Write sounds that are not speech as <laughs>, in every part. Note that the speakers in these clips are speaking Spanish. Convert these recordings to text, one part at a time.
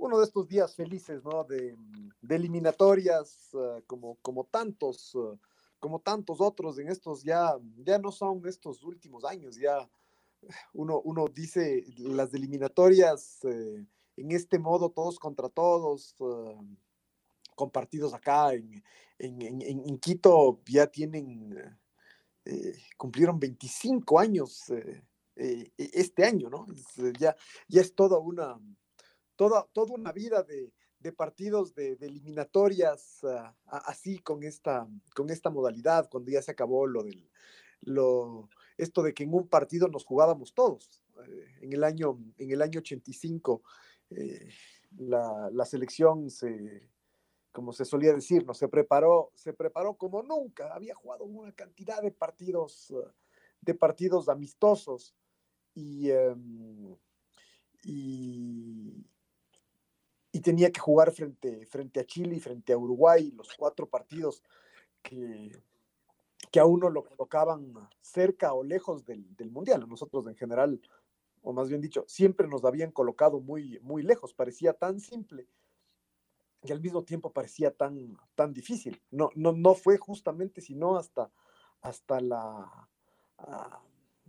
uno de estos días felices, ¿no? De, eliminatorias, uh, como, como tantos, uh, como tantos otros en estos ya, ya no son estos últimos años, ya uno, uno dice las eliminatorias eh, en este modo, todos contra todos, uh, compartidos acá en, en, Quito, ya tienen, eh, cumplieron 25 años eh, este año, ¿no? ya, ya es toda una, toda, toda una vida de, partidos de, eliminatorias uh, así con esta, con esta modalidad, cuando ya se acabó lo del lo, esto de que en un partido nos jugábamos todos. Eh, en, el año, en el año 85, eh, la, la, selección se, como se solía decir, ¿no? se, preparó, se preparó como nunca. Había jugado una cantidad de partidos, eh, de partidos amistosos y, em, y, y, tenía que jugar frente, frente a Chile y frente a Uruguay, los cuatro partidos que que a uno lo colocaban cerca o lejos del, mundial. A nosotros en general, o más bien dicho, siempre nos habían colocado muy, muy lejos. Parecía tan simple y al mismo tiempo parecía tan, tan difícil. No, no, no fue justamente sino hasta, hasta la... Ah,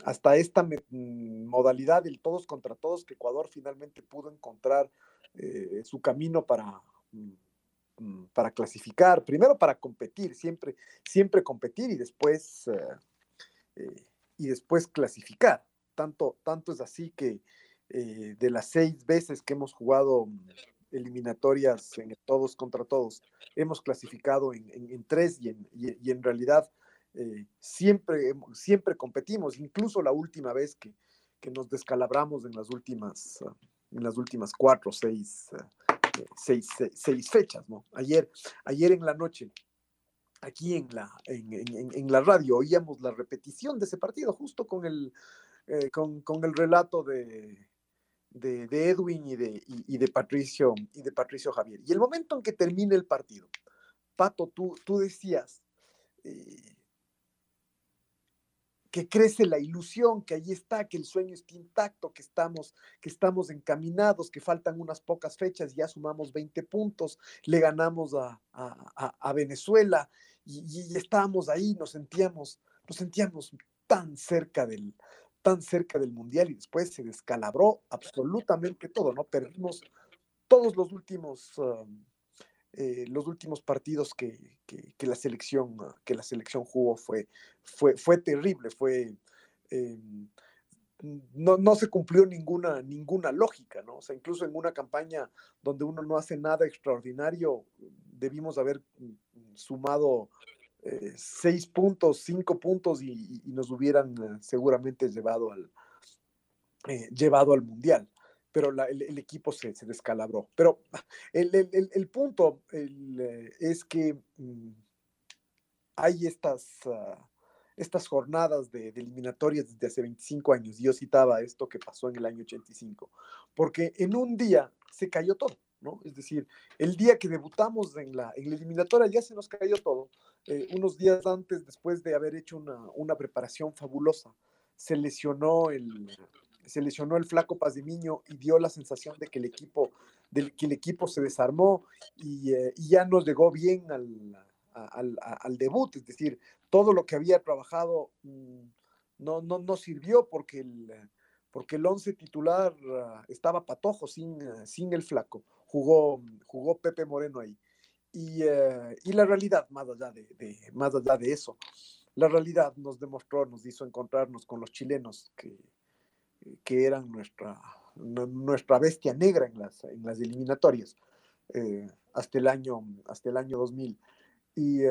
hasta esta modalidad del todos contra todos que Ecuador finalmente pudo encontrar eh, su camino para, mm, Mm, para clasificar, primero para competir, siempre, siempre competir y después, eh, eh, y después clasificar. Tanto, tanto es así que de las seis veces que hemos jugado mm, eliminatorias en todos contra todos, hemos clasificado en, tres y en, y, en realidad siempre, siempre competimos, incluso la última vez que, que nos descalabramos en las últimas, en las últimas cuatro o seis seis, seis, fechas, ¿no? Ayer, ayer en la noche, aquí en la, en, la radio, oíamos la repetición de ese partido, justo con el, eh, con, el relato de, de, Edwin y de, y, de Patricio, y de Patricio Javier. Y el momento en que termine el partido, Pato, tú, tú decías, eh, que crece la ilusión, que ahí está, que el sueño está intacto, que estamos, que estamos encaminados, que faltan unas pocas fechas, ya sumamos 20 puntos, le ganamos a, Venezuela y, estábamos ahí, nos sentíamos, nos sentíamos tan cerca del, tan cerca del mundial y después se descalabró absolutamente todo, ¿no? Perdimos todos los últimos, um, eh, los últimos partidos que, la selección, que la selección jugó fue, fue, fue terrible, fue, eh, no, se cumplió ninguna, ninguna lógica, ¿no? O sea, incluso en una campaña donde uno no hace nada extraordinario, debimos haber sumado eh, seis puntos, cinco puntos y, nos hubieran seguramente llevado al, llevado al Mundial pero el, equipo se, descalabró. Pero el, punto eh, es que mm, hay estas, ah, estas jornadas de, eliminatorias desde hace 25 años. Yo citaba esto que pasó en el año 85, porque en un día se cayó todo. ¿no? Es decir, el día que debutamos en la, en la eliminatoria ya se nos cayó todo. Eh, unos días antes, después de haber hecho una, una preparación fabulosa, se lesionó el, se lesionó el flaco Pazimiño y dio la sensación de que el equipo, de que el equipo se desarmó y, eh, ya no llegó bien al, al, debut, es decir, todo lo que había trabajado mm, no, no, no sirvió porque el, porque el once titular ah, estaba patojo sin, sin el flaco. jugó, jugó Pepe Moreno ahí. Y, eh, y la realidad, más allá de, más allá de eso, la realidad nos demostró, nos hizo encontrarnos con los chilenos que, que eran nuestra, nuestra bestia negra en las, en las eliminatorias eh, hasta, el año, hasta el año 2000. Y,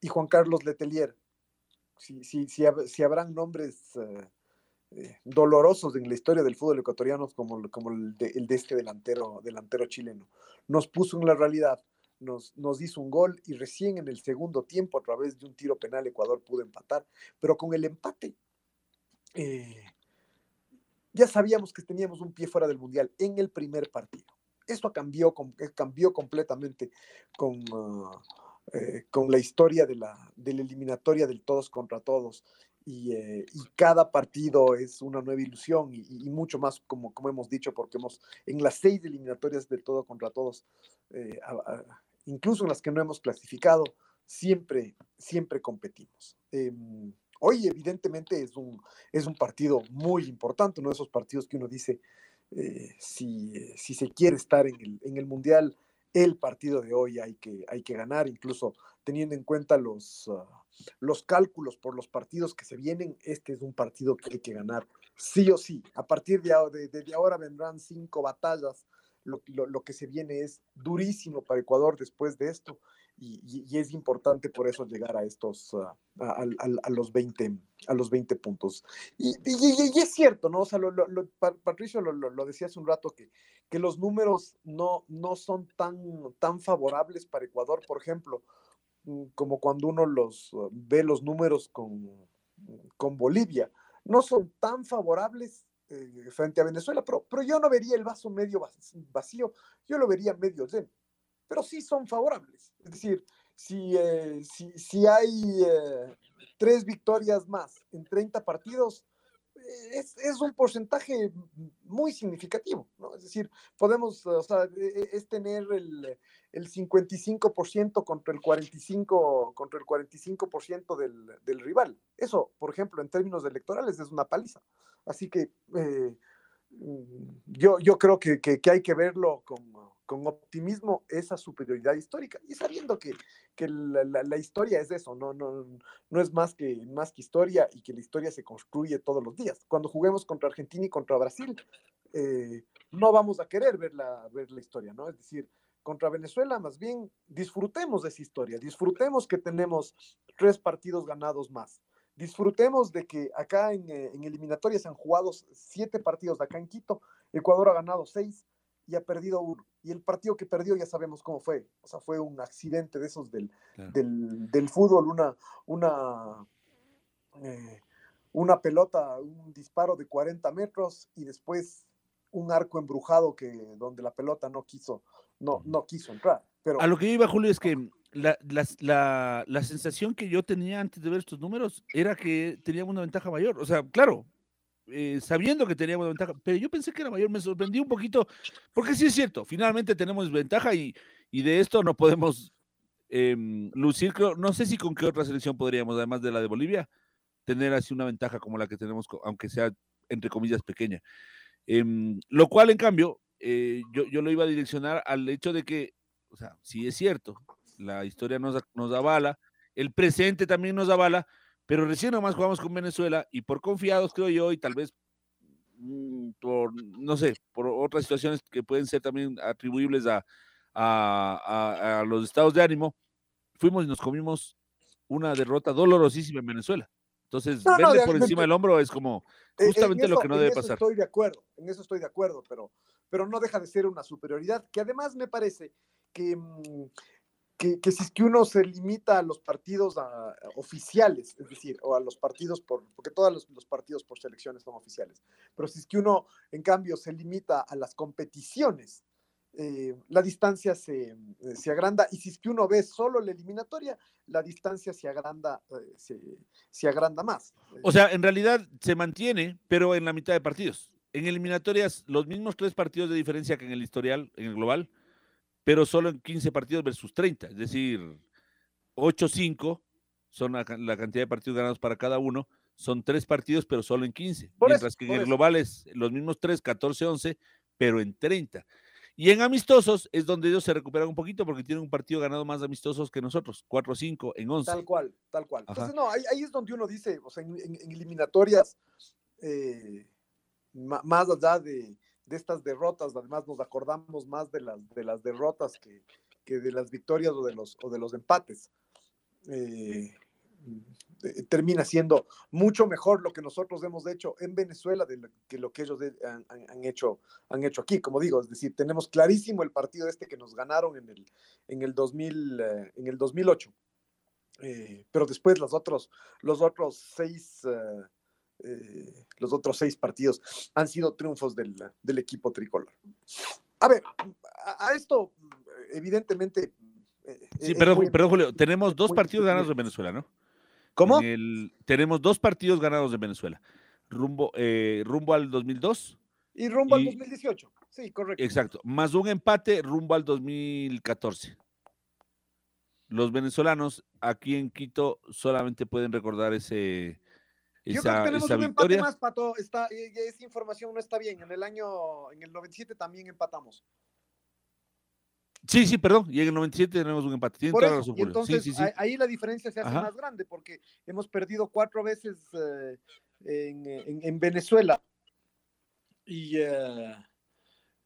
y Juan Carlos Letelier, si, si, si, si habrán nombres eh, dolorosos en la historia del fútbol ecuatoriano como, como el, de, el, de, este delantero, delantero chileno. Nos puso en la realidad, nos, nos hizo un gol y recién en el segundo tiempo, a través de un tiro penal, Ecuador pudo empatar, pero con el empate eh, ya sabíamos que teníamos un pie fuera del Mundial en el primer partido. Esto cambió, eh, cambió completamente con... Uh, eh, la historia de la, eliminatoria del todos contra todos y, cada partido es una nueva ilusión y, mucho más, como, hemos dicho, porque hemos en las seis eliminatorias de todo contra todos, incluso en las que no hemos clasificado, siempre, siempre competimos. Hoy evidentemente es un, es un partido muy importante, uno de esos partidos que uno dice, eh, si, si, se quiere estar en el, en el Mundial, el partido de hoy hay que, hay que ganar, incluso teniendo en cuenta los... Uh, los cálculos por los partidos que se vienen, este es un partido que hay que ganar, sí o sí. A partir de, de, ahora vendrán cinco batallas. Lo, lo, que se viene es durísimo para Ecuador después de esto y, y, es importante por eso llegar a estos, a, a, a, los, 20, a los 20 puntos. Y, y es cierto, ¿no? O sea, Patricio lo, decía hace un rato que, que los números no, no son tan, tan favorables para Ecuador, por ejemplo Mm, como cuando uno los uh, ve los números con, con Bolivia. No son tan favorables eh, frente a Venezuela, pero, pero yo no vería el vaso medio vacío, yo lo vería medio lleno, pero sí son favorables. Es decir, si, eh, si, si, hay eh, tres victorias más en 30 partidos, es, es, un porcentaje muy significativo, ¿no? Es decir, podemos, o sea, e, e, es tener el, el 55% contra el 45%, contra el 45 del, del, rival. Eso, por ejemplo, en términos electorales es una paliza. Así que eh, yo, yo creo que, que, que, hay que verlo con, con, optimismo, esa superioridad histórica, y sabiendo que, que la, la, historia es eso, no, no, no es más que, más que historia y que la historia se construye todos los días. Cuando juguemos contra Argentina y contra Brasil, eh, no vamos a querer ver la, ver la historia, ¿no? Es decir, contra Venezuela, más bien disfrutemos de esa historia, disfrutemos que tenemos tres partidos ganados más, disfrutemos de que acá en, eh, en eliminatorias han jugado siete partidos acá en Quito, Ecuador ha ganado seis y ha perdido uno. Y el partido que perdió ya sabemos cómo fue, o sea, fue un accidente de esos del, claro. del, del, fútbol, una, una, eh, una pelota, un disparo de 40 metros y después un arco embrujado que donde la pelota no quiso no, no quiso entrar. Pero... A lo que yo iba, Julio, es que la, la, la, la, sensación que yo tenía antes de ver estos números era que teníamos una ventaja mayor. O sea, claro, eh, sabiendo que teníamos ventaja, pero yo pensé que era mayor, me sorprendí un poquito, porque sí es cierto, finalmente tenemos ventaja y, y de esto no podemos eh, lucir, no sé si con qué otra selección podríamos, además de la de Bolivia, tener así una ventaja como la que tenemos, aunque sea entre comillas pequeña. Eh, lo cual, en cambio, eh, yo, yo, lo iba a direccionar al hecho de que, o sea, sí es cierto, la historia nos, nos avala, el presente también nos avala, pero recién nomás jugamos con Venezuela y por confiados, creo yo, y tal vez mmm, por, no sé, por otras situaciones que pueden ser también atribuibles a, a, a, a los estados de ánimo, fuimos y nos comimos una derrota dolorosísima en Venezuela. Entonces, no, verle no, por encima del hombro es como justamente eso, lo que no debe pasar. Estoy de acuerdo, en eso estoy de acuerdo, pero pero no deja de ser una superioridad, que además me parece que, mm, que, que si es que uno se limita a los partidos a, a oficiales, es decir, o a los partidos por, porque todos los, los, partidos por selecciones son oficiales, pero si es que uno, en cambio, se limita a las competiciones, eh, la distancia se, eh, se, agranda y si es que uno ve solo la eliminatoria, la distancia se agranda, eh, se, se agranda más. O sea, en realidad se mantiene, pero en la mitad de partidos en eliminatorias los mismos tres partidos de diferencia que en el historial, en el global, pero solo en 15 partidos versus 30, es decir, 8-5 son la, la, cantidad de partidos ganados para cada uno, son tres partidos, pero solo en 15, por mientras eso, que en el global es los mismos tres, 14-11, pero en 30. Y en amistosos es donde ellos se recuperan un poquito porque tienen un partido ganado más amistosos que nosotros, 4-5 en 11. Tal cual, tal cual. Entonces, no, ahí, es donde uno dice, o sea, en, eliminatorias, eh, más allá de, estas derrotas, además nos acordamos más de las, de las derrotas que, que de las victorias o de los, o de los empates. Eh, eh, termina siendo mucho mejor lo que nosotros hemos hecho en Venezuela de que lo que ellos han, hecho, han hecho aquí. Como digo, es decir, tenemos clarísimo el partido este que nos ganaron en el, en el, 2000, eh, en el 2008. Eh, pero después los otros, los otros seis... los otros seis partidos han sido triunfos del, del equipo tricolor. A ver, a, esto, evidentemente. Sí, perdón, perdón, Julio, tenemos dos partidos ganados de Venezuela, ¿no? ¿Cómo? tenemos dos partidos ganados de Venezuela. Rumbo, eh, rumbo al 2002. Y rumbo al 2018. Sí, correcto. Exacto. Más un empate rumbo al 2014. Los venezolanos aquí en Quito solamente pueden recordar ese, esa, Yo creo que tenemos un empate más, Pato. Está, esa información no está bien. En el año, en el 97 también empatamos. Sí, sí, perdón. Y en el 97 tenemos un empate. Entonces, ahí la diferencia se hace más grande porque hemos perdido cuatro veces eh, en, Venezuela. Y eh,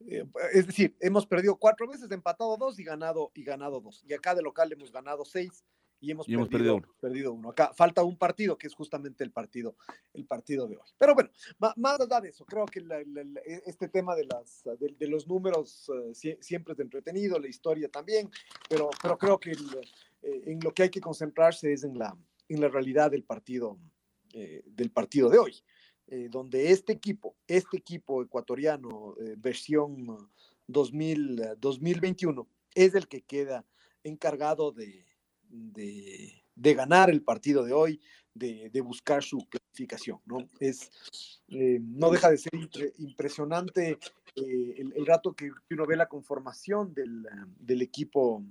eh, es decir, hemos perdido cuatro veces, empatado dos y ganado, y ganado dos. Y acá de local hemos ganado seis y hemos, perdido, perdido, uno. Acá falta un partido que es justamente el partido, el partido de hoy. Pero bueno, más, allá de eso, creo que e, este tema de, las, de, los números eh, siempre es entretenido, la historia también, pero, pero creo que eh, en lo que hay que concentrarse es en la, en la realidad del partido, eh, del partido de hoy. donde este equipo, este equipo ecuatoriano, versión 2000, 2021, es el que queda encargado de, de, ganar el partido de hoy, de, buscar su clasificación, ¿no? Es, eh, no deja de ser impresionante eh, el, rato que, uno ve la conformación del, equipo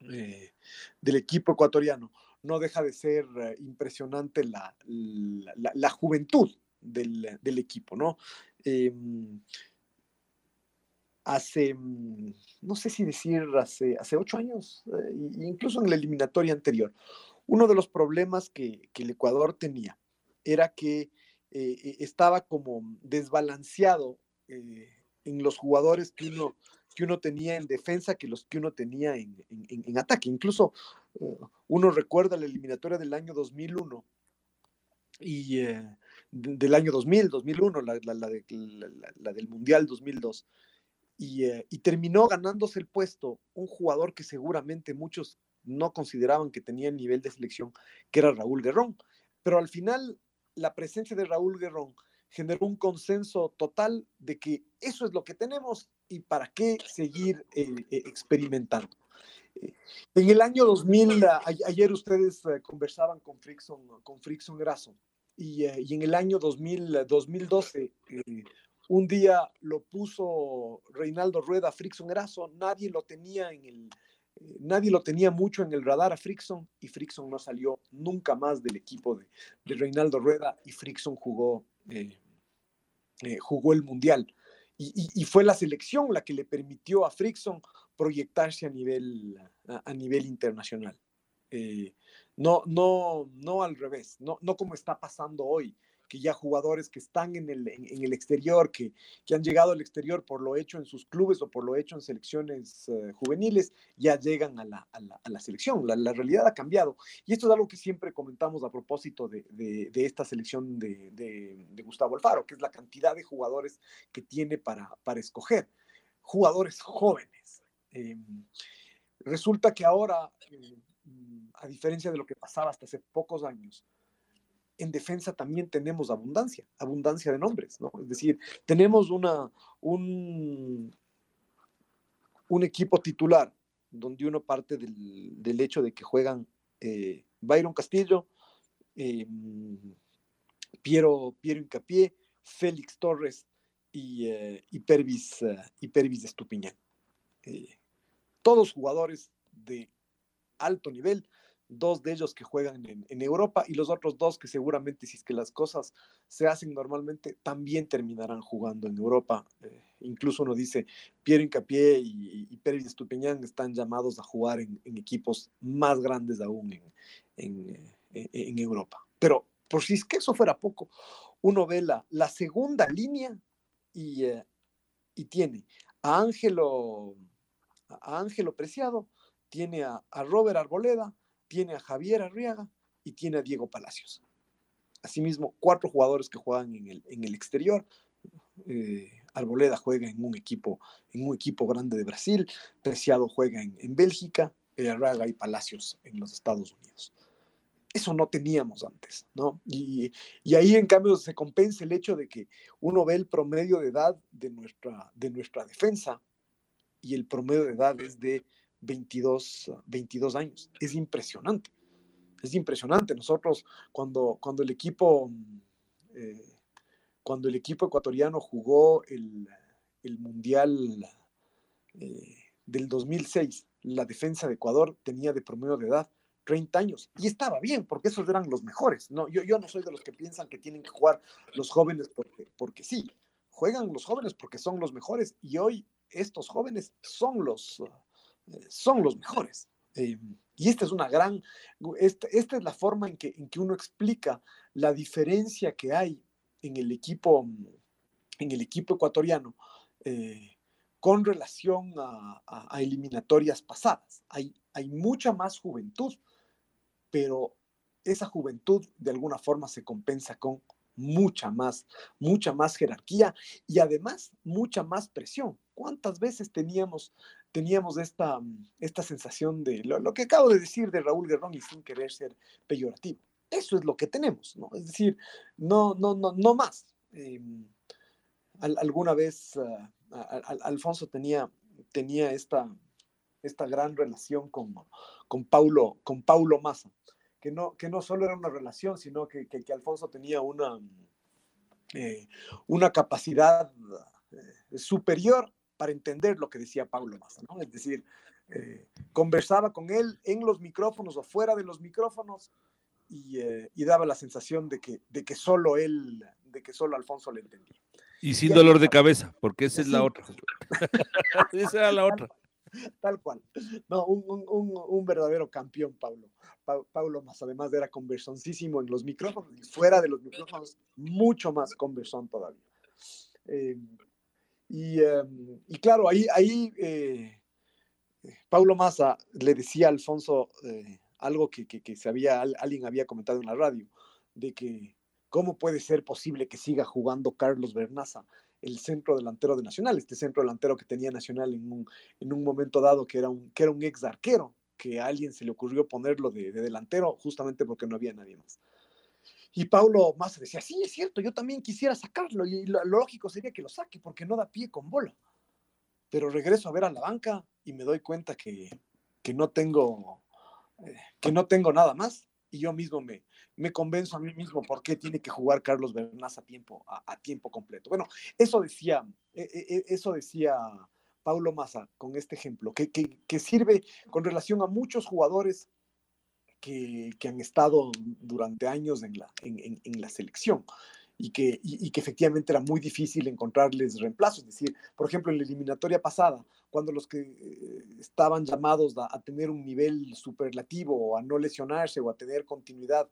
eh, del equipo ecuatoriano. No deja de ser impresionante la, la, juventud del, del, equipo, ¿no? Hace, mm, no sé si decir, hace, hace ocho años, eh, incluso en la eliminatoria anterior, uno de los problemas que, el Ecuador tenía era que eh, e, estaba como desbalanceado eh, en los jugadores que uno, que uno tenía en defensa que los que uno tenía en, ataque. Incluso uno recuerda la eliminatoria del año 2001 y del año 2000, 2001, la, la del Mundial 2002 eh, y, terminó ganándose el puesto un jugador que seguramente muchos no consideraban que tenía el nivel de selección, que era Raúl Guerrón. Pero al final, la presencia de Raúl Guerrón generó un consenso total de que eso es lo que tenemos y para qué seguir eh, eh, experimentando. En el año 2000, ayer ustedes conversaban con Frickson, con Frickson Grasso, y, y, en el año 2000, 2012 un día lo puso Reinaldo Rueda, Frickson Erazo, nadie lo tenía en el, eh, nadie lo tenía mucho en el radar a Frickson y Frickson no salió nunca más del equipo de, Reinaldo Rueda y Frickson jugó, eh, eh, jugó el Mundial. Y, fue la selección la que le permitió a Frickson proyectarse a nivel, a, nivel internacional. no, no, no al revés, no, no como está pasando hoy que ya jugadores que están en el, en, el exterior, que, que, han llegado al exterior por lo hecho en sus clubes o por lo hecho en selecciones eh, juveniles, ya llegan a la, a la, selección. La, realidad ha cambiado. Y esto es algo que siempre comentamos a propósito de, de, esta selección de, de, Gustavo Alfaro, que es la cantidad de jugadores que tiene para, para escoger. Jugadores jóvenes. Em, resulta que ahora, eh, a diferencia de lo que pasaba hasta hace pocos años, en defensa también tenemos abundancia, abundancia de nombres, ¿no? Es decir, tenemos una, un, un equipo titular donde uno parte del, hecho de que juegan eh, Byron Castillo, eh, Piero, Piero Incapié, Félix Torres y, eh, y, Pervis, y Pervis de Estupiñán. todos jugadores de alto nivel, dos de ellos que juegan en, Europa y los otros dos que seguramente si es que las cosas se hacen normalmente también terminarán jugando en Europa. Eh, incluso uno dice, Piero Incapié y, y Pérez Estupiñán están llamados a jugar en, equipos más grandes aún en, eh, en, Europa. Pero por si es que eso fuera poco, uno ve la, la segunda línea y, eh, y tiene a Ángelo, a Ángelo Preciado, tiene a, a Robert Arboleda, tiene a Javier Arriaga y tiene a Diego Palacios. Asimismo, cuatro jugadores que juegan en el, en el exterior. Eh, Arboleda juega en un equipo, en un equipo grande de Brasil, Preciado juega en, en Bélgica, Arriaga y Palacios en los Estados Unidos. Eso no teníamos antes, ¿no? Y, y, ahí en cambio se compensa el hecho de que uno ve el promedio de edad de nuestra, de nuestra defensa y el promedio de edad es de 22, 22 años. Es impresionante. Es impresionante. Nosotros, cuando, cuando el equipo, eh, cuando el equipo ecuatoriano jugó el, el Mundial eh, del 2006, la defensa de Ecuador tenía de promedio de edad 30 años. Y estaba bien, porque esos eran los mejores. No, yo, yo no soy de los que piensan que tienen que jugar los jóvenes porque, porque sí. Juegan los jóvenes porque son los mejores. Y hoy estos jóvenes son los, son los mejores. Eh, y esta es una gran, esta, esta, es la forma en que, en que uno explica la diferencia que hay en el equipo, en el equipo ecuatoriano eh, con relación a, a, eliminatorias pasadas. Hay, hay mucha más juventud, pero esa juventud de alguna forma se compensa con mucha más, mucha más jerarquía y además mucha más presión. ¿Cuántas veces teníamos teníamos esta, mm, esta sensación de lo, que acabo de decir de Raúl Guerrón y sin querer ser peyorativo. Eso es lo que tenemos, ¿no? Es decir, no, no, no, no más. Em, alguna vez ah, Alfonso tenía, tenía esta, esta gran relación con, con, Paulo, con Paulo Massa, que no, que no solo era una relación, sino que, que, Alfonso tenía una, eh, una capacidad eh, superior para entender lo que decía Pablo Massa, ¿no? Es decir, eh, conversaba con él en los micrófonos o fuera de los micrófonos y, eh, y, daba la sensación de que, de que solo él, de que solo Alfonso le entendía. Y sin dolor de cabeza, porque esa es la otra. <laughs> esa era la otra. Tal cual. No, un, un, un verdadero campeón, Pablo. Pablo Massa, además era conversoncísimo en los micrófonos y fuera de los micrófonos, mucho más conversón todavía. Eh, Em, y, claro, ahí, ahí eh, Paulo Massa le decía a Alfonso eh, algo que, que, se había, alguien había comentado en la radio, de que cómo puede ser posible que siga jugando Carlos Bernaza, el centro delantero de Nacional, este centro delantero que tenía Nacional en un, en un momento dado, que era un, que era un ex arquero, que a alguien se le ocurrió ponerlo de delantero justamente porque no había nadie más. Y Paulo Massa decía, sí, es cierto, yo también quisiera sacarlo y lo, lógico sería que lo saque porque no da pie con bola. Pero regreso a ver a la banca y me doy cuenta que, que no tengo eh, que no tengo nada más y yo mismo me, me convenzo a mí mismo por qué tiene que jugar Carlos Bernás a tiempo, a, tiempo completo. Bueno, eso decía, e, e, e, eso decía Paulo Massa con este ejemplo, que, que, que sirve con relación a muchos jugadores que, han estado durante años en la, en, la selección y que, y, que efectivamente era muy difícil encontrarles reemplazos. Es decir, por ejemplo, en la eliminatoria pasada, cuando los que eh, estaban llamados a, tener un nivel superlativo o a no lesionarse o a tener continuidad,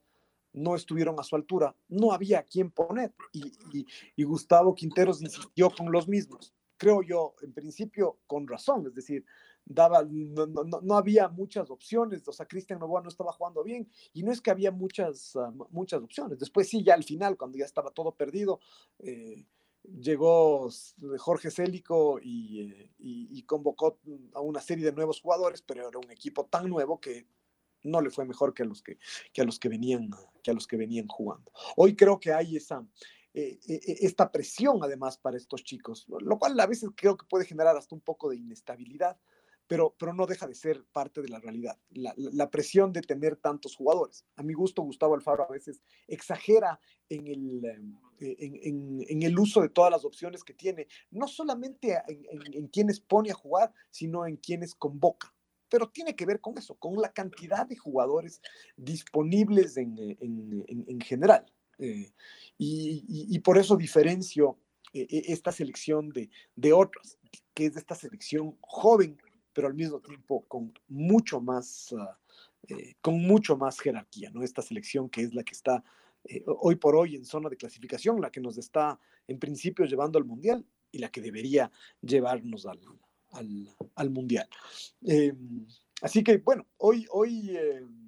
no estuvieron a su altura, no había a quién poner. Y, y Gustavo Quinteros insistió con los mismos. Creo yo, en principio, con razón. Es decir, daba, no, había muchas opciones, o sea, Cristian Novoa no estaba jugando bien, y no es que había muchas, ah, muchas opciones. Después sí, ya al final, cuando ya estaba todo perdido, eh, llegó Jorge Célico eh, y, convocó a una serie de nuevos jugadores, pero era un equipo tan nuevo que no le fue mejor que a los que, que a los que venían que a los que venían jugando. Hoy creo que hay esa eh, esta presión además para estos chicos, lo cual a veces creo que puede generar hasta un poco de inestabilidad, pero, pero no deja de ser parte de la realidad. La, presión de tener tantos jugadores. A mi gusto, Gustavo Alfaro a veces exagera en el, eh, en, el uso de todas las opciones que tiene, no solamente en, quienes pone a jugar, sino en quienes convoca. pero tiene que ver con eso, con la cantidad de jugadores disponibles en, general. Eh, y, por eso diferencio eh, e, esta selección de, de otras, que es esta selección joven, pero al mismo tiempo con mucho más, ah, eh, con mucho más jerarquía, ¿no? Esta selección que es la que está hoy por hoy en zona de clasificación, la que nos está en principio llevando al Mundial y la que debería llevarnos al, al, Mundial. Em, así que, bueno, hoy, hoy em,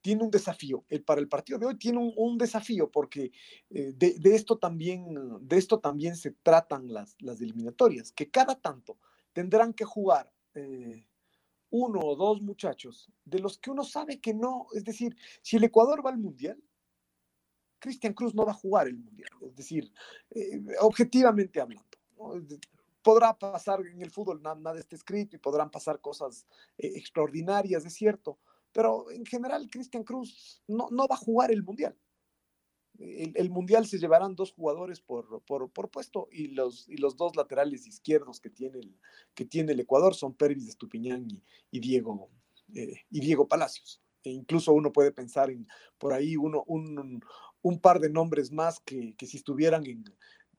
tiene un desafío. para el partido de hoy tiene un, desafío porque eh, de, esto también, de esto también se tratan las, las eliminatorias, que cada tanto tendrán que jugar eh, uno o dos muchachos de los que uno sabe que no, es decir, si el Ecuador va al Mundial, Cristian Cruz no va a jugar el Mundial, es decir, eh, objetivamente hablando podrá pasar en el fútbol, nada, está escrito y podrán pasar cosas eh, extraordinarias, es cierto, pero en general Cristian Cruz no, no, va a jugar el Mundial. El, Mundial se llevarán dos jugadores por, por, puesto y los, y los dos laterales izquierdos que tiene el, que tiene el Ecuador son Pervis Estupiñán y, y Diego, eh, y Diego Palacios. E incluso uno puede pensar en por ahí uno, un, un par de nombres más que, que si estuvieran en,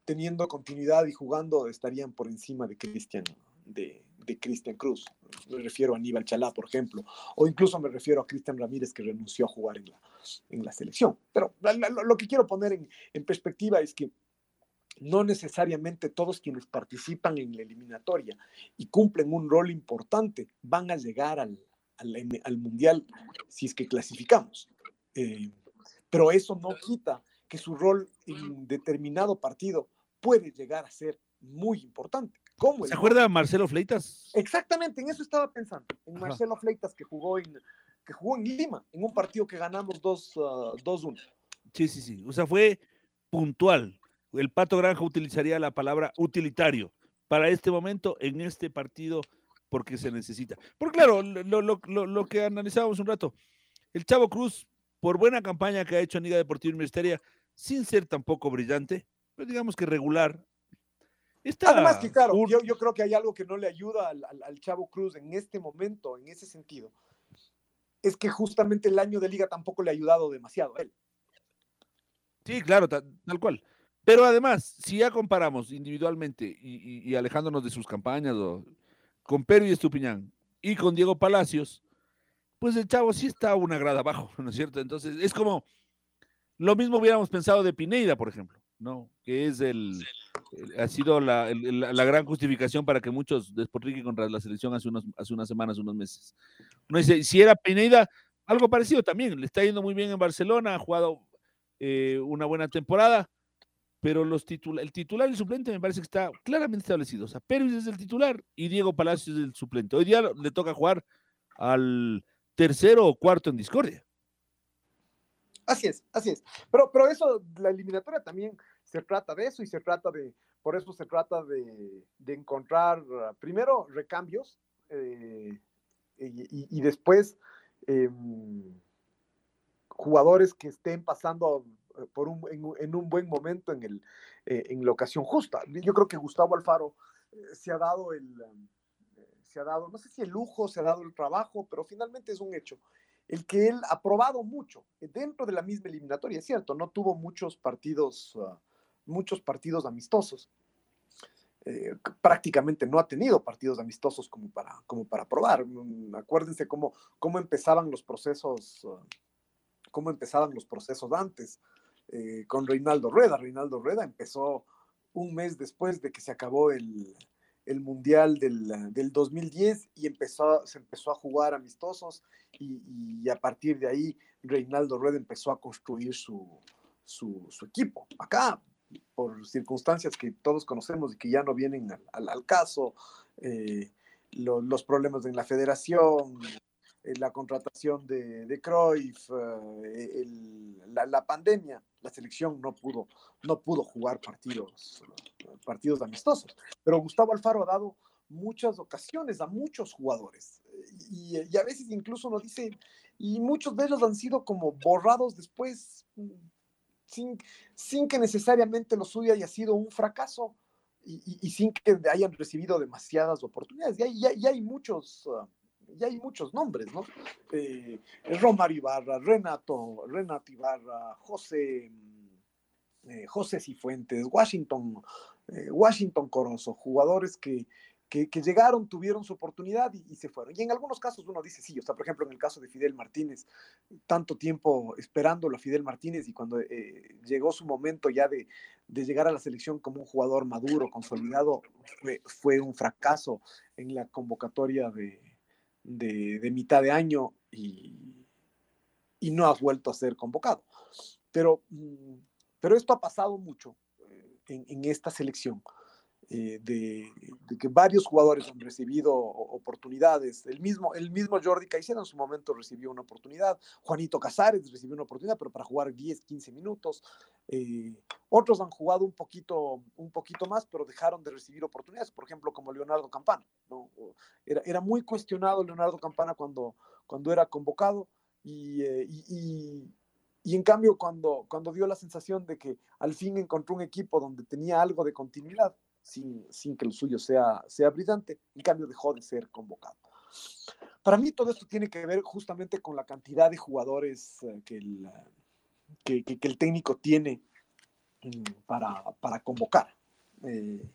teniendo continuidad y jugando estarían por encima de Cristian de, de Cristian Cruz. Me refiero a Aníbal Chalá, por ejemplo, o incluso me refiero a Cristian Ramírez que renunció a jugar en la, en la selección. Pero lo, que quiero poner en, en, perspectiva es que no necesariamente todos quienes participan en la eliminatoria y cumplen un rol importante van a llegar al, al, al Mundial si es que clasificamos. Eh, pero eso no quita que su rol en determinado partido puede llegar a ser muy importante. ¿Cómo ¿Se acuerda Marcelo Fleitas? Exactamente, en eso estaba pensando, en Marcelo Fleitas que jugó en, que jugó en Lima, en un partido que ganamos 2-1. Ah, sí, sí, sí, o sea, fue puntual. El Pato Granja utilizaría la palabra utilitario para este momento, en este partido, porque se necesita. Porque claro, lo, lo, lo, que analizábamos un rato, el Chavo Cruz, por buena campaña que ha hecho en Liga Deportiva Universitaria, sin ser tampoco brillante, digamos que regular. Además que claro, yo, creo que hay algo que no le ayuda al, Chavo Cruz en este momento, en ese sentido. Es que justamente el año de liga tampoco le ha ayudado demasiado a él. Sí, claro, tal, cual. Pero además, si ya comparamos individualmente y, alejándonos de sus campañas con Pedro y Estupiñán y con Diego Palacios, pues el chavo sí está una grada abajo, <laughs> ¿no es cierto? Entonces, es como lo mismo hubiéramos pensado de Pineida, por ejemplo. ¿no? Que es el, ha sido la, la, gran justificación para que muchos despotriquen contra la selección hace, unos, hace unas semanas, unos meses. Uno dice, si era Pineda, algo parecido también, le está yendo muy bien en Barcelona, ha jugado eh, una buena temporada, pero los el titular y el suplente me parece que está claramente establecido. O sea, Pérez es el titular y Diego Palacios es el suplente. Hoy día le toca jugar al tercero o cuarto en discordia. Así es, así es. Pero, pero eso, la eliminatoria también se trata de eso y se trata de, por eso se trata de, encontrar ah, primero recambios eh, y, después em, jugadores que estén pasando eh, por un, en, un buen momento en, el, eh, en la ocasión justa. Yo creo que Gustavo Alfaro se ha dado el, se ha dado, no sé si el lujo, se ha dado el trabajo, pero finalmente es un hecho el que él ha probado mucho dentro de la misma eliminatoria, es cierto, no tuvo muchos partidos, ah, muchos partidos amistosos. Eh, prácticamente no ha tenido partidos amistosos como para, como para probar. Mm, acuérdense cómo, cómo empezaban los procesos, ah, cómo empezaban los procesos antes eh, con Reinaldo Rueda. Reinaldo Rueda empezó un mes después de que se acabó el, el Mundial del, del, 2010 y empezó, se empezó a jugar amistosos y, a partir de ahí Reinaldo Rueda empezó a construir su, su, equipo. Acá, por circunstancias que todos conocemos y que ya no vienen al, al, caso, eh, los problemas en la federación, eh, la contratación de, de Cruyff, eh, la, la, pandemia, la selección no pudo, no pudo jugar partidos, partidos amistosos. Pero Gustavo Alfaro ha dado muchas ocasiones a muchos jugadores y, y, a veces incluso nos dice, y muchos de ellos han sido como borrados después sin, sin que necesariamente lo suyo haya sido un fracaso. y, sin que hayan recibido demasiadas oportunidades. Ya, ya, hay muchos, ah, ya hay muchos nombres, ¿no? Eh, Ibarra, Renato, Renato Ibarra, José, eh, José Cifuentes, Washington, eh, Washington Corozo, jugadores que, que, llegaron, tuvieron su oportunidad y, se fueron. Y en algunos casos uno dice sí, o sea, por ejemplo, en el caso de Fidel Martínez, tanto tiempo esperándolo a Fidel Martínez y cuando eh, llegó su momento ya de, de, llegar a la selección como un jugador maduro, consolidado, fue, fue un fracaso en la convocatoria de, de, mitad de año y, y, no ha vuelto a ser convocado. Pero, mm, pero esto ha pasado mucho eh, en esta selección. Eh, de, que varios jugadores han recibido oportunidades. El mismo, el mismo Jordi Caicedo en su momento recibió una oportunidad. Juanito Casares recibió una oportunidad, pero para jugar 10, 15 minutos. Eh, otros han jugado un poquito, un poquito más, pero dejaron de recibir oportunidades. Por ejemplo, como Leonardo Campana. ¿no? Era, era muy cuestionado Leonardo Campana cuando, cuando era convocado y, eh, y, y en cambio, cuando, cuando dio la sensación de que al fin encontró un equipo donde tenía algo de continuidad, sin, que lo suyo sea, sea brillante, en cambio dejó de ser convocado. Para mí todo esto tiene que ver justamente con la cantidad de jugadores eh, que, el, que, el técnico tiene mm, para, para convocar. Eh,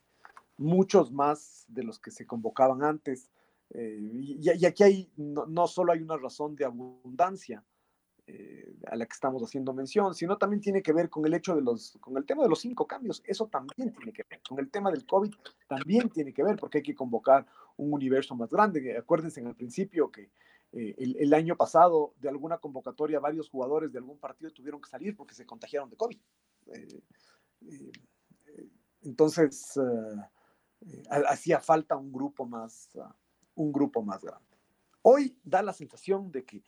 muchos más de los que se convocaban antes. Eh, y, aquí hay, no, no, solo hay una razón de abundancia, eh, a la que estamos haciendo mención, sino también tiene que ver con el hecho de los, con el tema de los cinco cambios, eso también tiene que ver, con el tema del COVID también tiene que ver, porque hay que convocar un universo más grande. Acuérdense en el principio que eh, el, año pasado de alguna convocatoria varios jugadores de algún partido tuvieron que salir porque se contagiaron de COVID. Eh, entonces, hacía falta un grupo más, un grupo más grande. Hoy da la sensación de que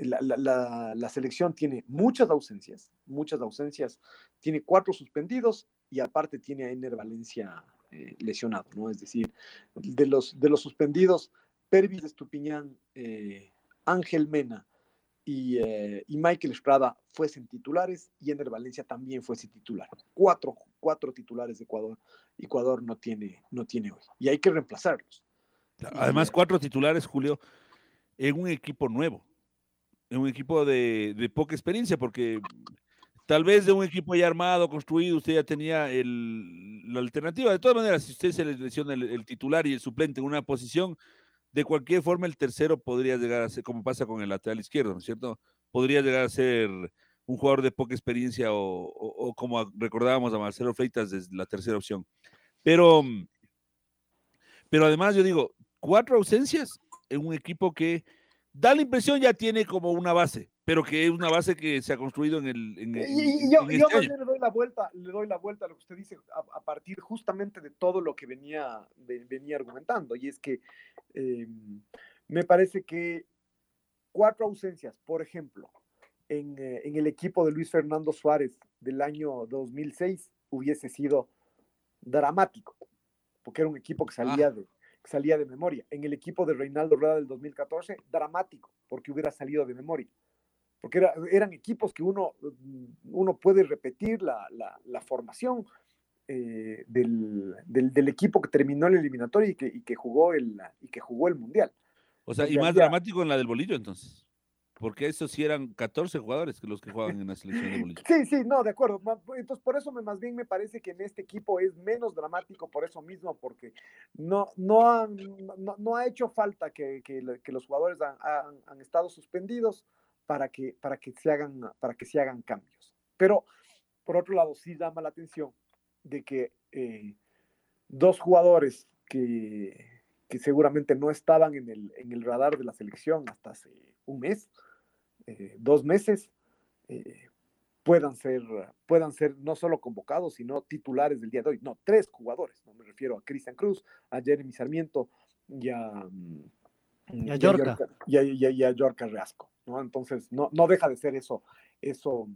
la, selección tiene muchas ausencias, muchas ausencias, tiene cuatro suspendidos y aparte tiene a Ener Valencia eh, lesionado, ¿no? Es decir, de los, de los suspendidos, Pervis Estupiñán, eh, Ángel Mena y, eh, y, Michael Estrada fuesen titulares y Ener Valencia también fuese titular. Cuatro, cuatro titulares de Ecuador. Ecuador no tiene, no tiene hoy y hay que reemplazarlos. Además, cuatro titulares, Julio, en un equipo nuevo en un equipo de, poca experiencia, porque tal vez de un equipo ya armado, construido, usted ya tenía la alternativa. De todas maneras, si usted se le lesiona el, titular y el suplente en una posición, de cualquier forma el tercero podría llegar a ser, como pasa con el lateral izquierdo, ¿no es cierto? Podría llegar a ser un jugador de poca experiencia o, como recordábamos a Marcelo Freitas desde la tercera opción. Pero, pero además yo digo, cuatro ausencias en un equipo que da la impresión ya tiene como una base, pero que es una base que se ha construido en el. y, yo, este le doy la vuelta, le doy la vuelta a lo que usted dice a, partir justamente de todo lo que venía, venía argumentando, y es que em, me parece que cuatro ausencias, por ejemplo, en, eh, en, el equipo de Luis Fernando Suárez del año 2006 hubiese sido dramático, porque era un equipo que salía ah. de salía de memoria. En el equipo de Reinaldo Rueda del 2014, dramático, porque hubiera salido de memoria. Porque eran equipos que uno, uno puede repetir la, la, formación eh, del, del, equipo que terminó el eliminatorio y que, y que, jugó, el, y que jugó el Mundial. O sea, y más dramático en la del bolillo entonces. Porque esos sí eran 14 jugadores que los que jugaban en la selección de Bolivia. Sí, sí, no, de acuerdo. Entonces, por eso me, más bien me parece que en este equipo es menos dramático por eso mismo, porque no, no, no, ha hecho falta que, que, los jugadores han, han, estado suspendidos para que, para, que se hagan, para que se hagan cambios. Pero, por otro lado, sí llama la atención de que eh, dos jugadores que, que seguramente no estaban en el, en el radar de la selección hasta hace un mes, eh, dos meses eh, puedan, ser, puedan ser no solo convocados, sino titulares del día de hoy. No, tres jugadores, no me refiero a Cristian Cruz, a Jeremy Sarmiento y a, mm, y a Yorca. Y a, Yorca Reasco. ¿no? Entonces, no, no deja de ser eso, eso,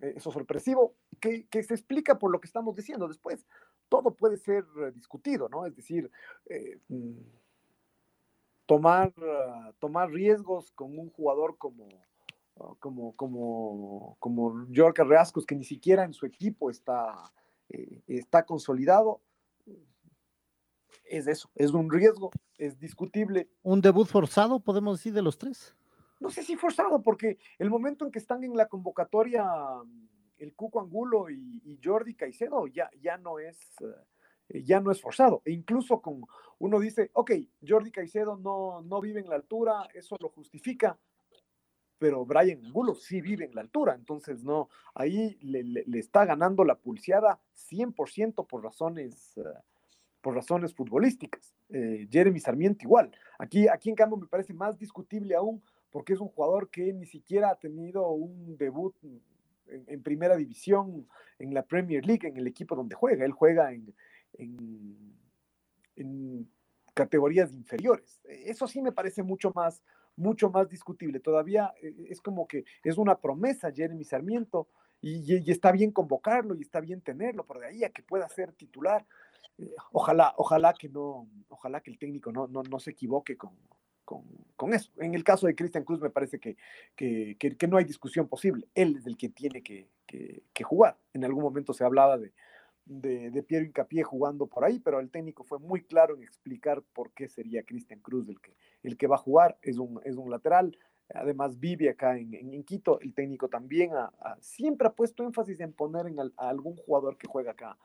eso sorpresivo, que, que, se explica por lo que estamos diciendo después. Todo puede ser discutido, ¿no? Es decir, eh, mm, tomar, tomar riesgos con un jugador como, como, como, como York Reascos, que ni siquiera en su equipo está, está consolidado, es eso, es un riesgo, es discutible. ¿Un debut forzado, podemos decir, de los tres? No sé si forzado, porque el momento en que están en la convocatoria el Cuco Angulo y, Jordi Caicedo ya, ya no es... ya no es forzado. E incluso con uno dice, ok, Jordi Caicedo no, no vive en la altura, eso lo justifica, pero Brian Angulo sí vive en la altura, entonces no, ahí le, está ganando la pulseada 100% por razones, uh, por razones futbolísticas. Eh, Jeremy Sarmiento igual. Aquí, aquí en cambio me parece más discutible aún porque es un jugador que ni siquiera ha tenido un debut en, primera división en la Premier League, en el equipo donde juega. Él juega en, en categorías inferiores. Eso sí me parece mucho más, mucho más discutible. Todavía eh, es como que es una promesa Jeremy Sarmiento y, está bien convocarlo y está bien tenerlo, por de ahí a que pueda ser titular. Eh, ojalá, ojalá que no, ojalá que el técnico no, no, no se equivoque con, con, eso. En el caso de Cristian Cruz me parece que, que, que, no hay discusión posible. Él es el que tiene que, que jugar. En algún momento se hablaba de, de, de, Piero Incapié jugando por ahí, pero el técnico fue muy claro en explicar por qué sería Cristian Cruz el que, el que va a jugar. Es un, es un lateral, además vive acá en, en, Quito. El técnico también siempre ha puesto énfasis en poner en a algún jugador que juega acá,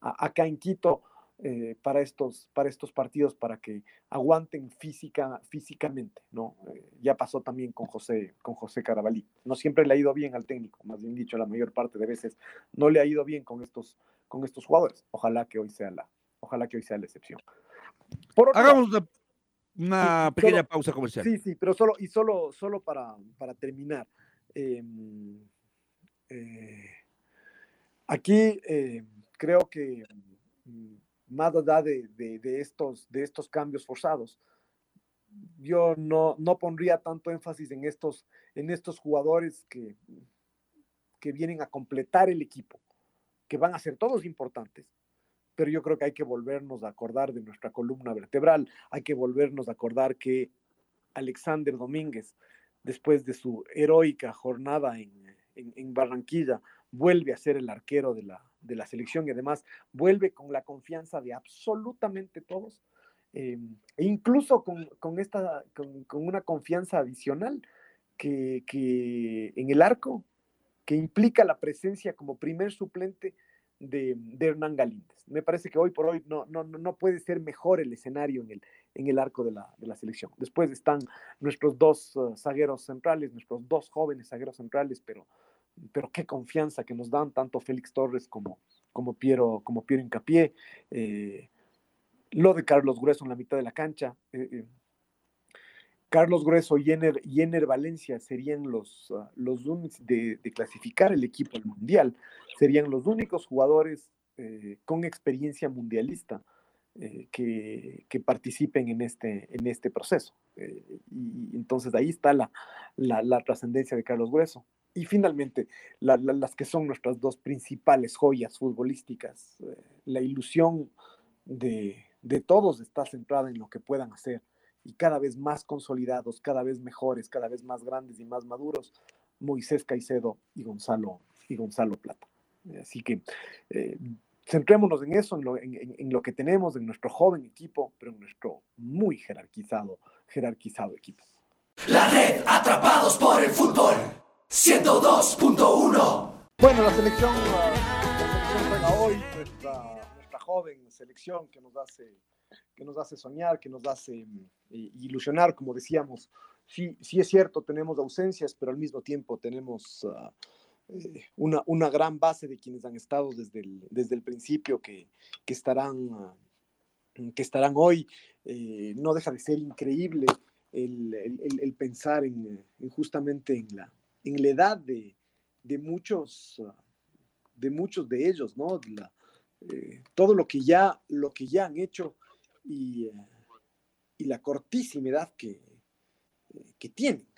acá en Quito. Eh, para, estos, para estos partidos, para que aguanten física, físicamente, ¿no? Eh, ya pasó también con José, con José Carabalí. No siempre le ha ido bien al técnico, más bien dicho, la mayor parte de veces no le ha ido bien con estos, con estos jugadores. Ojalá que hoy sea la, ojalá que hoy sea la excepción. Hagamos una, pequeña pausa comercial. Sí, sí, pero solo, y solo, solo para, para terminar. Em, eh, aquí creo que mm, más allá de, estos, cambios forzados. Yo no, pondría tanto énfasis en estos, jugadores que, vienen a completar el equipo, que van a ser todos importantes, pero yo creo que hay que volvernos a acordar de nuestra columna vertebral, hay que volvernos a acordar que Alexander Domínguez, después de su heroica jornada en Barranquilla, vuelve a ser el arquero de la, de la selección y además vuelve con la confianza de absolutamente todos, eh, e incluso con, esta, con, una confianza adicional que, que, en el arco, que implica la presencia como primer suplente de, Hernán Galíndez. Me parece que hoy por hoy no, no, no puede ser mejor el escenario en el, en el arco de la, de la selección. Después están nuestros dos uh, zagueros centrales, nuestros dos jóvenes zagueros centrales, pero pero qué confianza que nos dan tanto Félix Torres como, como, Piero, como Piero Incapié. Eh, lo de Carlos Grueso en la mitad de la cancha. Eh, eh, Carlos Grueso y Ener, Valencia serían los, uh, los únicos de, clasificar el equipo al mundial. Serían los únicos jugadores con experiencia mundialista que, que, participen en este, en este proceso. y entonces ahí está la, la, la trascendencia de Carlos Grueso. Y finalmente, las que son nuestras dos principales joyas futbolísticas, eh, la ilusión de, todos está centrada en lo que puedan hacer y cada vez más consolidados, cada vez mejores, cada vez más grandes y más maduros, Moisés Caicedo y Gonzalo, y Gonzalo Plata. Así que eh, centrémonos en eso, en lo, en lo, que tenemos, en nuestro joven equipo, pero en nuestro muy jerarquizado, jerarquizado equipo. La red, atrapados por el fútbol. 102.1. Bueno, la selección, juega hoy, nuestra, joven selección que nos hace que nos hace soñar, que nos hace eh, ilusionar, como decíamos. Sí, sí es cierto, tenemos ausencias, pero al mismo tiempo tenemos ah, eh, una, una, gran base de quienes han estado desde el, desde el principio, que, que estarán, ah, que estarán hoy. Eh, no deja de ser increíble el, el, el pensar en, justamente en la, en la edad de, muchos, ah, de muchos de ellos, ¿no? Eh, todo lo que, ya, lo que ya han hecho y, eh, la cortísima edad que, eh, que tienen.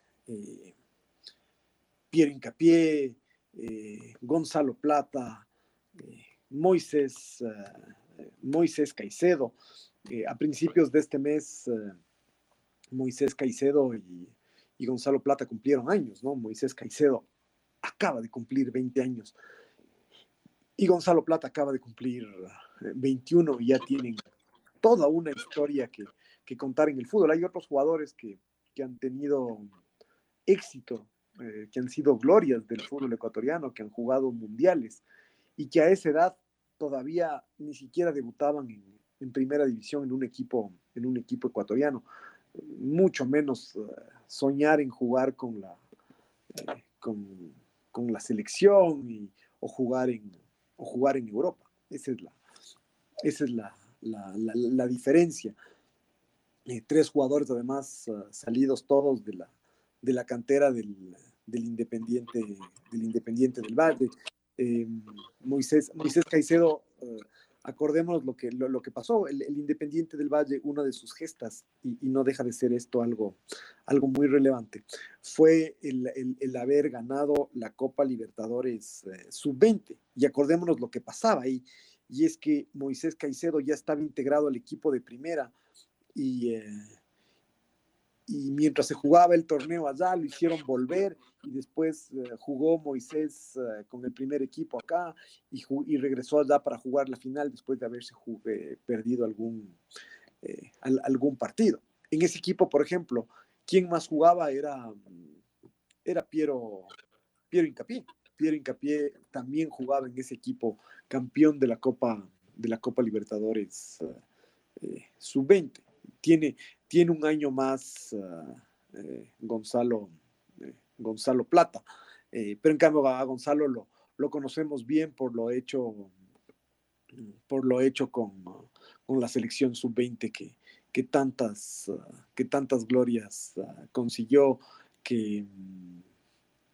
Pierre Incapié, Gonzalo Plata, Moisés, Moisés Caicedo. a principios de este mes, Moisés Caicedo y y Gonzalo Plata cumplieron años, ¿no? Moisés Caicedo acaba de cumplir 20 años. y Gonzalo Plata acaba de cumplir 21 y ya tienen toda una historia que, que contar en el fútbol. Hay otros jugadores que, que han tenido éxito, eh, que han sido glorias del fútbol ecuatoriano, que han jugado mundiales y que a esa edad todavía ni siquiera debutaban en, en primera división en un equipo, en un equipo ecuatoriano, mucho menos uh, soñar en jugar con la, eh, con, con, la selección y, o, jugar en, o jugar en Europa. Esa es la, esa es la, la, la diferencia. Eh, tres jugadores además salidos todos de la, de la cantera del, del, Independiente, del Independiente del Valle. Eh, Moisés, Moisés Caicedo, acordémonos lo que, lo, que pasó, el, Independiente del Valle, una de sus gestas, y, no deja de ser esto algo, algo muy relevante, fue el, el, el haber ganado la Copa Libertadores eh, sub-20. Y acordémonos lo que pasaba ahí, y es que Moisés Caicedo ya estaba integrado al equipo de primera, y, eh, y, mientras se jugaba el torneo allá, lo hicieron volver y después eh, jugó Moisés eh, con el primer equipo acá y, y, regresó allá para jugar la final después de haberse jugué, perdido algún, eh, al, algún partido. En ese equipo, por ejemplo, quien más jugaba era, era Piero, Piero Incapié. Piero Incapié también jugaba en ese equipo campeón de la Copa, de la Copa Libertadores sub-20 tiene, tiene un año más uh, Gonzalo, eh, Gonzalo Plata, eh, pero en cambio a Gonzalo lo, lo, conocemos bien por lo hecho, por lo hecho con, con la selección sub-20 que, que, tantas, uh, que tantas glorias consiguió, que,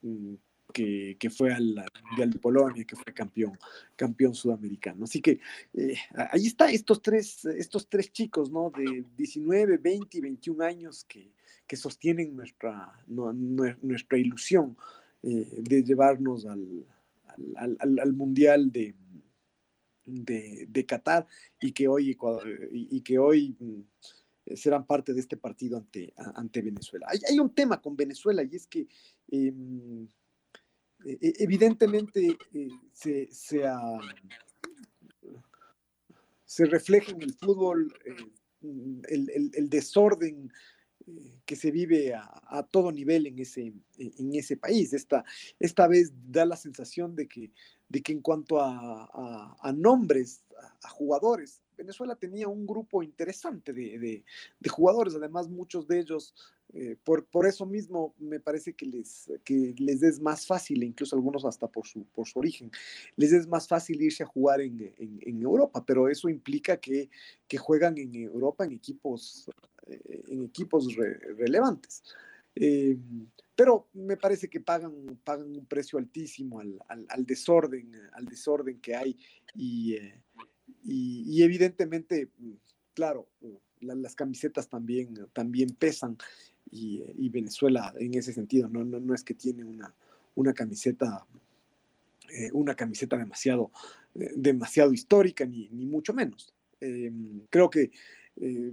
mm, que, fue al Mundial de Polonia, que fue campeón, campeón sudamericano. Así que eh, ahí está estos tres, estos tres chicos, ¿no? De 19, 20 y 21 años que, que sostienen nuestra, no, nuestra ilusión eh, de llevarnos al, al, al, al Mundial de, de, de, Qatar y que hoy, y, y que hoy mm, serán parte de este partido ante, ante Venezuela. Hay, un tema con Venezuela y es que eh, eh, evidentemente eh, se, se, uh, se, refleja en el fútbol eh, el, el, desorden eh, que se vive a, todo nivel en ese, en ese país. Esta, esta vez da la sensación de que, de que en cuanto a, a, nombres, a, jugadores, Venezuela tenía un grupo interesante de, de jugadores, además muchos de ellos eh, por, por, eso mismo me parece que les, que les es más fácil, incluso algunos hasta por su, por su origen, les es más fácil irse a jugar en, en, Europa, pero eso implica que, que, juegan en Europa en equipos, eh, en equipos re, relevantes. Eh, pero me parece que pagan, pagan un precio altísimo al, al, al desorden, al desorden que hay y, y, y evidentemente, claro, la, las camisetas también, también pesan y, y, Venezuela en ese sentido no, no, no es que tiene una, una camiseta eh, una camiseta demasiado eh, demasiado histórica ni, ni mucho menos. Eh, creo que eh,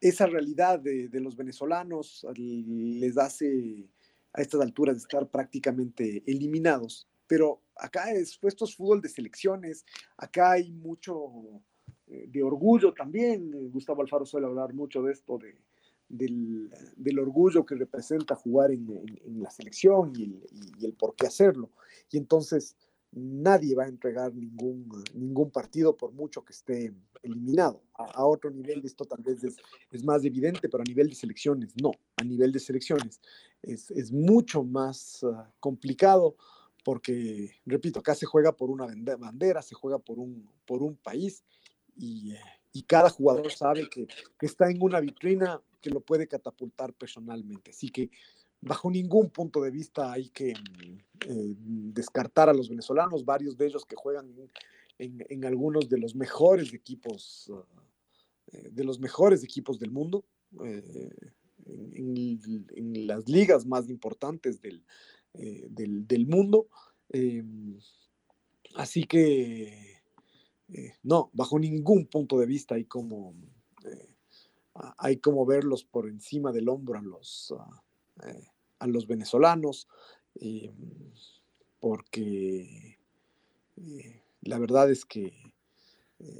esa realidad de, de, los venezolanos les hace a estas alturas de estar prácticamente eliminados pero acá es esto es fútbol de selecciones acá hay mucho eh, de orgullo también. Gustavo Alfaro suele hablar mucho de esto de del, del, orgullo que representa jugar en, en, la selección y el, por qué hacerlo. Y entonces nadie va a entregar ningún, ningún partido por mucho que esté eliminado. A, otro nivel esto tal vez es, es, más evidente, pero a nivel de selecciones no. A nivel de selecciones es, es mucho más uh, complicado porque, repito, acá se juega por una bandera, se juega por un, por un país y, y cada jugador sabe que, que está en una vitrina que lo puede catapultar personalmente. Así que bajo ningún punto de vista hay que eh, descartar a los venezolanos, varios de ellos que juegan en, algunos de los mejores equipos, uh, de los mejores equipos del mundo, eh, en, las ligas más importantes del, eh, del, del mundo. Así que, eh, no, bajo ningún punto de vista hay como hay como verlos por encima del hombro a los, uh, eh, a los venezolanos, eh, porque eh, la verdad es que...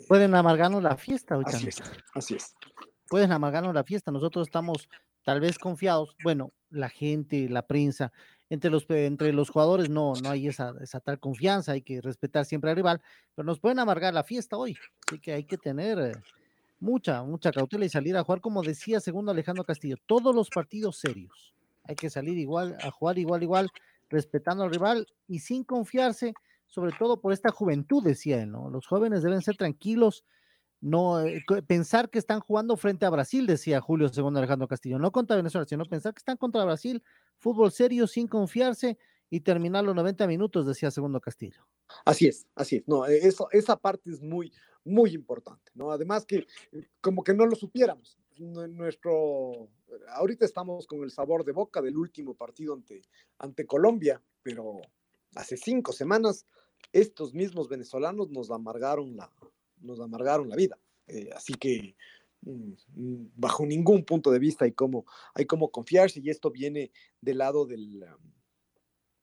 Pueden amargarnos la fiesta, así es, así es. Pueden amargarnos la fiesta. Nosotros estamos tal vez confiados. Bueno, la gente, la prensa, entre los, entre los jugadores no, no hay esa, esa tal confianza, hay que respetar siempre al rival, pero nos pueden amargar la fiesta hoy. Así que hay que tener mucha, mucha cautela y salir a jugar, como decía segundo Alejandro Castillo, todos los partidos serios. Hay que salir igual, a jugar igual, igual, respetando al rival y sin confiarse, sobre todo por esta juventud, decía él, ¿no? Los jóvenes deben ser tranquilos, no eh, pensar que están jugando frente a Brasil, decía Julio segundo Alejandro Castillo, no contra Venezuela, sino pensar que están contra Brasil, fútbol serio, sin confiarse y terminar los 90 minutos, decía segundo Castillo. Así es, así es, no, e, eso, esa parte es muy, muy importante, ¿no? Además que eh, como que no lo supiéramos. Nuestro, ahorita estamos con el sabor de boca del último partido ante, ante Colombia, pero hace cinco semanas estos mismos venezolanos nos amargaron la, nos amargaron la vida. Eh, así que mm, mm, bajo ningún punto de vista hay como, hay como confiarse y esto viene del lado del,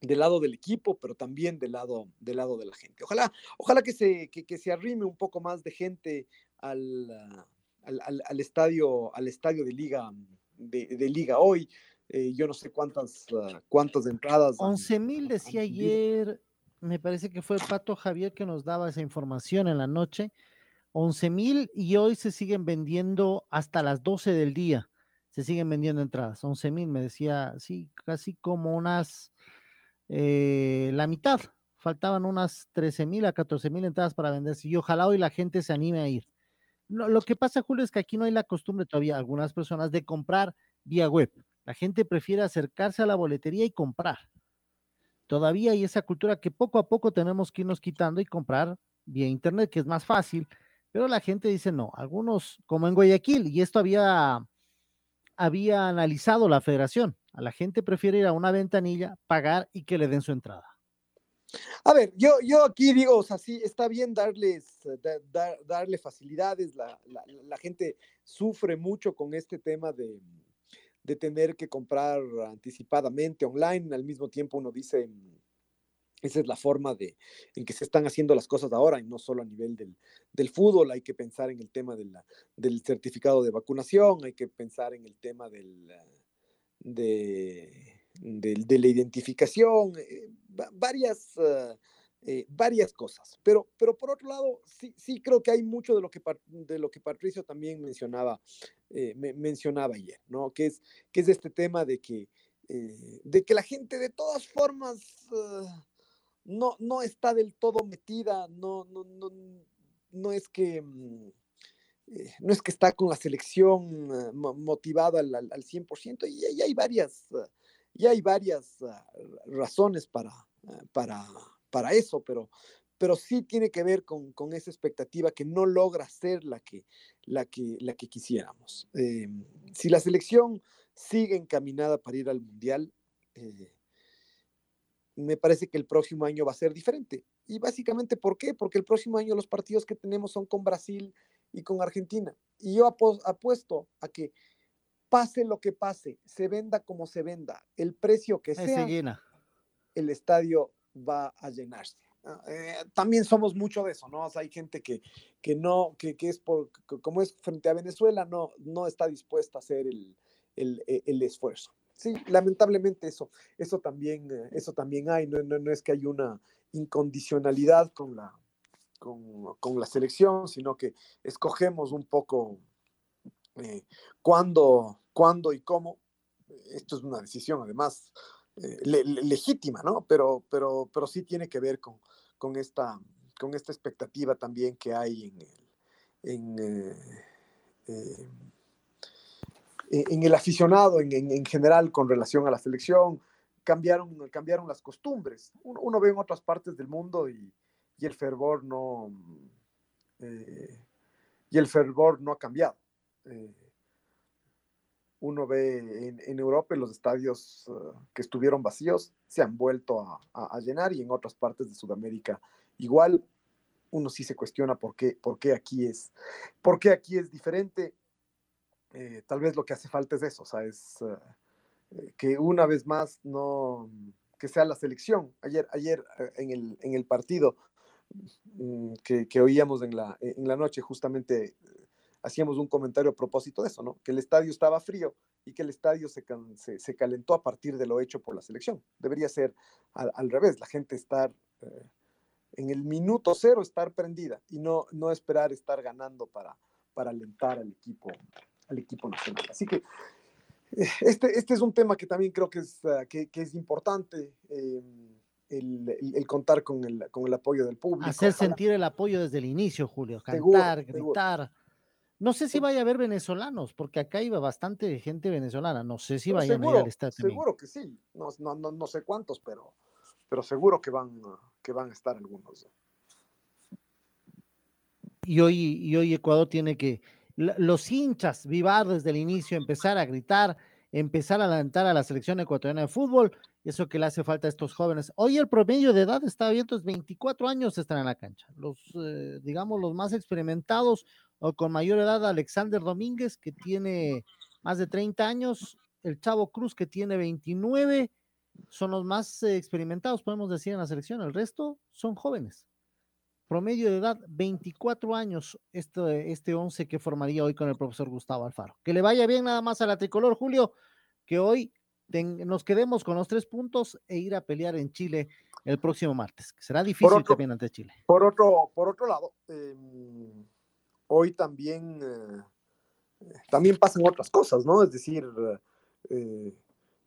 del lado del equipo, pero también del lado, del lado de la gente. Ojalá, ojalá que se, que, se arrime un poco más de gente al, al, estadio, al estadio de liga, de, liga hoy. Eh, yo no sé cuántas, uh, cuántas entradas. 11 mil decía ayer, me parece que fue Pato Javier que nos daba esa información en la noche. 11 mil y hoy se siguen vendiendo hasta las 12 del día. Se siguen vendiendo entradas. 11 mil, me decía, sí, casi como unas eh, la mitad. Faltaban unas 13 mil a 14 mil entradas para venderse y ojalá hoy la gente se anime a ir. lo que pasa, Julio, es que aquí no hay la costumbre todavía, algunas personas, de comprar vía web. La gente prefiere acercarse a la boletería y comprar. Todavía hay esa cultura que poco a poco tenemos que irnos quitando y comprar vía internet, que es más fácil, pero la gente dice no. Algunos, como en Guayaquil, y esto había, había analizado la federación, a la gente prefiere ir a una ventanilla, pagar y que le den su entrada. A ver, yo, yo aquí digo, o sea, sí, está bien darles, darle facilidades, la, gente sufre mucho con este tema de, de, tener que comprar anticipadamente online, al mismo tiempo uno dice, esa es la forma de, en que se están haciendo las cosas ahora, y no solo a nivel del, del fútbol, hay que pensar en el tema del certificado de vacunación, hay que pensar en el tema del de, de, la identificación, eh, varias, ah, eh, varias cosas. Pero, pero por otro lado, sí, sí creo que hay mucho de lo que, de lo que Patricio también mencionaba, eh, mencionaba ayer, ¿no? Que es, que es este tema de que, de que la gente de todas formas ah, no, no está del todo metida, no, no, no, no es que... Mm, eh, no es que está con la selección uh, motivado al, al, 100%, y, y, hay varias, y hay varias razones para, para, para eso, pero, pero sí tiene que ver con, con, esa expectativa que no logra ser la que, la que, la que quisiéramos. Eh, si la selección sigue encaminada para ir al Mundial, eh, me parece que el próximo año va a ser diferente. Y básicamente, ¿por qué? Porque el próximo año los partidos que tenemos son con Brasil y con Argentina. Y yo apuesto a que pase lo que pase, se venda como se venda, el precio que sea, el estadio va a llenarse. Eh, también somos mucho de eso, ¿no? hay gente que, que no, que, que, es por, como es frente a Venezuela, no, no está dispuesta a hacer el, el, e, el esfuerzo. Sí, lamentablemente eso, eso también, eh, eso también hay, no, no, no es que hay una incondicionalidad con la, con, la selección, sino que escogemos un poco eh, cuándo, y cómo. Esto es una decisión además eh, legítima, ¿no? Pero, pero, pero sí tiene que ver con, con, esta, con esta expectativa también que hay en, eh, en el aficionado en, en, general con relación a la selección. Cambiaron, cambiaron las costumbres. uno ve en otras partes del mundo y, y el fervor no, eh, y el fervor no ha cambiado. Eh, uno ve en, Europa los estadios eh, que estuvieron vacíos se han vuelto a, llenar y en otras partes de Sudamérica igual. Uno sí se cuestiona por qué, por qué aquí es, por qué aquí es diferente. Tal vez lo que hace falta es eso, o sea, es que una vez más no, que sea la selección. Ayer, ayer en, el, en el partido mm, que, oíamos en la, en la noche, justamente hacíamos un comentario a propósito de eso, ¿no? Que el estadio estaba frío y que el estadio se, se, calentó a partir de lo hecho por la selección. Debería ser al, revés, la gente estar eh, en el minuto cero, estar prendida y no, no esperar estar ganando para, para alentar al equipo, al equipo nacional. Así que eh, este, este es un tema que también creo que es, ah, que, es importante. Em, el, contar con el, con el apoyo del público. Hacer sentir el apoyo desde el inicio, Julio. Cantar, gritar. No sé si vaya a haber venezolanos, porque acá iba bastante gente venezolana. No sé si vayan a ir al estadio. Seguro que sí. No, no, no, sé cuántos, pero, pero seguro que van, que van a estar algunos. Y hoy, y hoy Ecuador tiene que, los hinchas, vivar desde el inicio, empezar a gritar, empezar a alentar a la selección ecuatoriana de fútbol, eso que le hace falta a estos jóvenes. Hoy el promedio de edad está abierto, es 24 años están en la cancha. Los, eh, digamos, los más experimentados o con mayor edad Alexander Domínguez, que tiene más de 30 años, el Chavo Cruz, que tiene 29, son los más eh, experimentados, podemos decir, en la selección. El resto son jóvenes. Promedio de edad, 24 años, este, este 11 que formaría hoy con el profesor Gustavo Alfaro. Que le vaya bien nada más a la tricolor, Julio, que hoy nos quedemos con los tres puntos e ir a pelear en Chile el próximo martes, que será difícil también ante Chile. Por otro, por otro lado, eh, hoy también, eh, también pasan otras cosas, ¿no? Es decir, eh,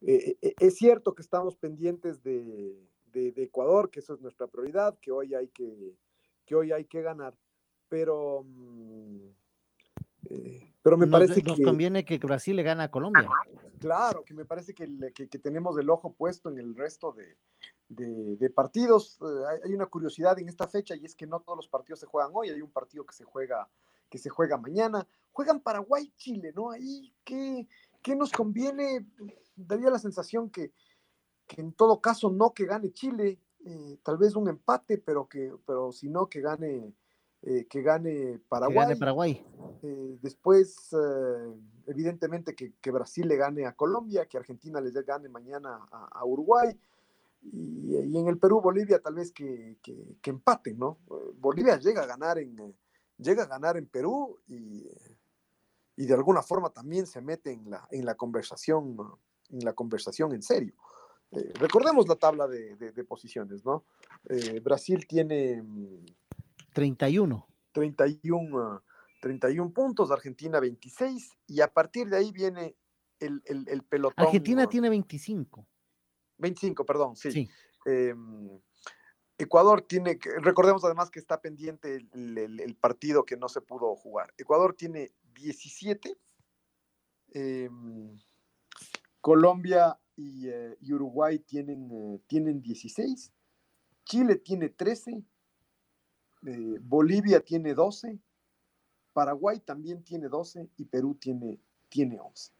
eh, es cierto que estamos pendientes de, Ecuador, que eso es nuestra prioridad, que hoy hay que, que, hoy hay que ganar, pero... Mm, pero me parece que... Nos conviene que Brasil le gane a Colombia. Claro, que me parece que, que, tenemos el ojo puesto en el resto de, de, partidos. hay, una curiosidad en esta fecha y es que no todos los partidos se juegan hoy. Hay un partido que se juega que se juega mañana. Juegan Paraguay, Chile, ¿no? Ahí, ¿qué, qué nos conviene? Daría la sensación que, que, en todo caso no que gane Chile, eh, tal vez un empate, pero que, pero si no que gane, eh, que gane Paraguay. Que gane Paraguay. Eh, después, evidentemente, que, que, Brasil le gane a Colombia, que Argentina les gane mañana a, Uruguay. Y, y, en el Perú, Bolivia, tal vez que, que, que empate, ¿no? Bolivia llega a ganar en, llega a ganar en Perú y, y de alguna forma también se mete en la, en la conversación, en la conversación en serio. Eh, recordemos la tabla de, de, posiciones, ¿no? Eh, Brasil tiene 31. 31, 31 puntos, Argentina 26, y a partir de ahí viene el, el, el pelotón. Argentina tiene 25. 25, perdón, sí. sí. Em, Ecuador tiene, recordemos además que está pendiente el, partido que no se pudo jugar. Ecuador tiene 17, em, Colombia eh, y, Uruguay tienen, eh, tienen 16, Chile tiene 13, eh, Bolivia tiene 12, Paraguay también tiene 12 y Perú tiene, tiene 11.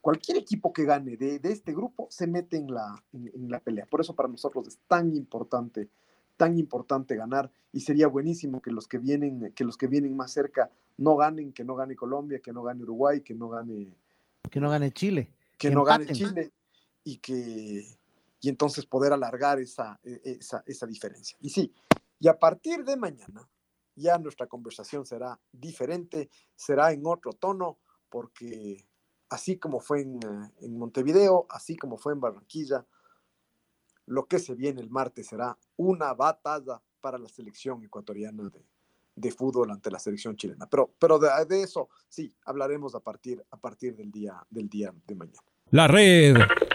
Cualquier equipo que gane de, este grupo se mete en la, en la pelea. Por eso para nosotros es tan importante tan importante ganar y sería buenísimo que los que vienen, que los que vienen más cerca no ganen, que no gane Colombia, que no gane Uruguay, que no gane que no gane Chile, que, no gane Chile y que y entonces poder alargar esa, e, esa, esa diferencia. Y sí, y a partir de mañana ya nuestra conversación será diferente, será en otro tono, porque así como fue en, en Montevideo, así como fue en Barranquilla, lo que se viene el martes será una batalla para la selección ecuatoriana de, fútbol ante la selección chilena. Pero, pero de, eso sí, hablaremos a partir, a partir del, día, del día de mañana. La red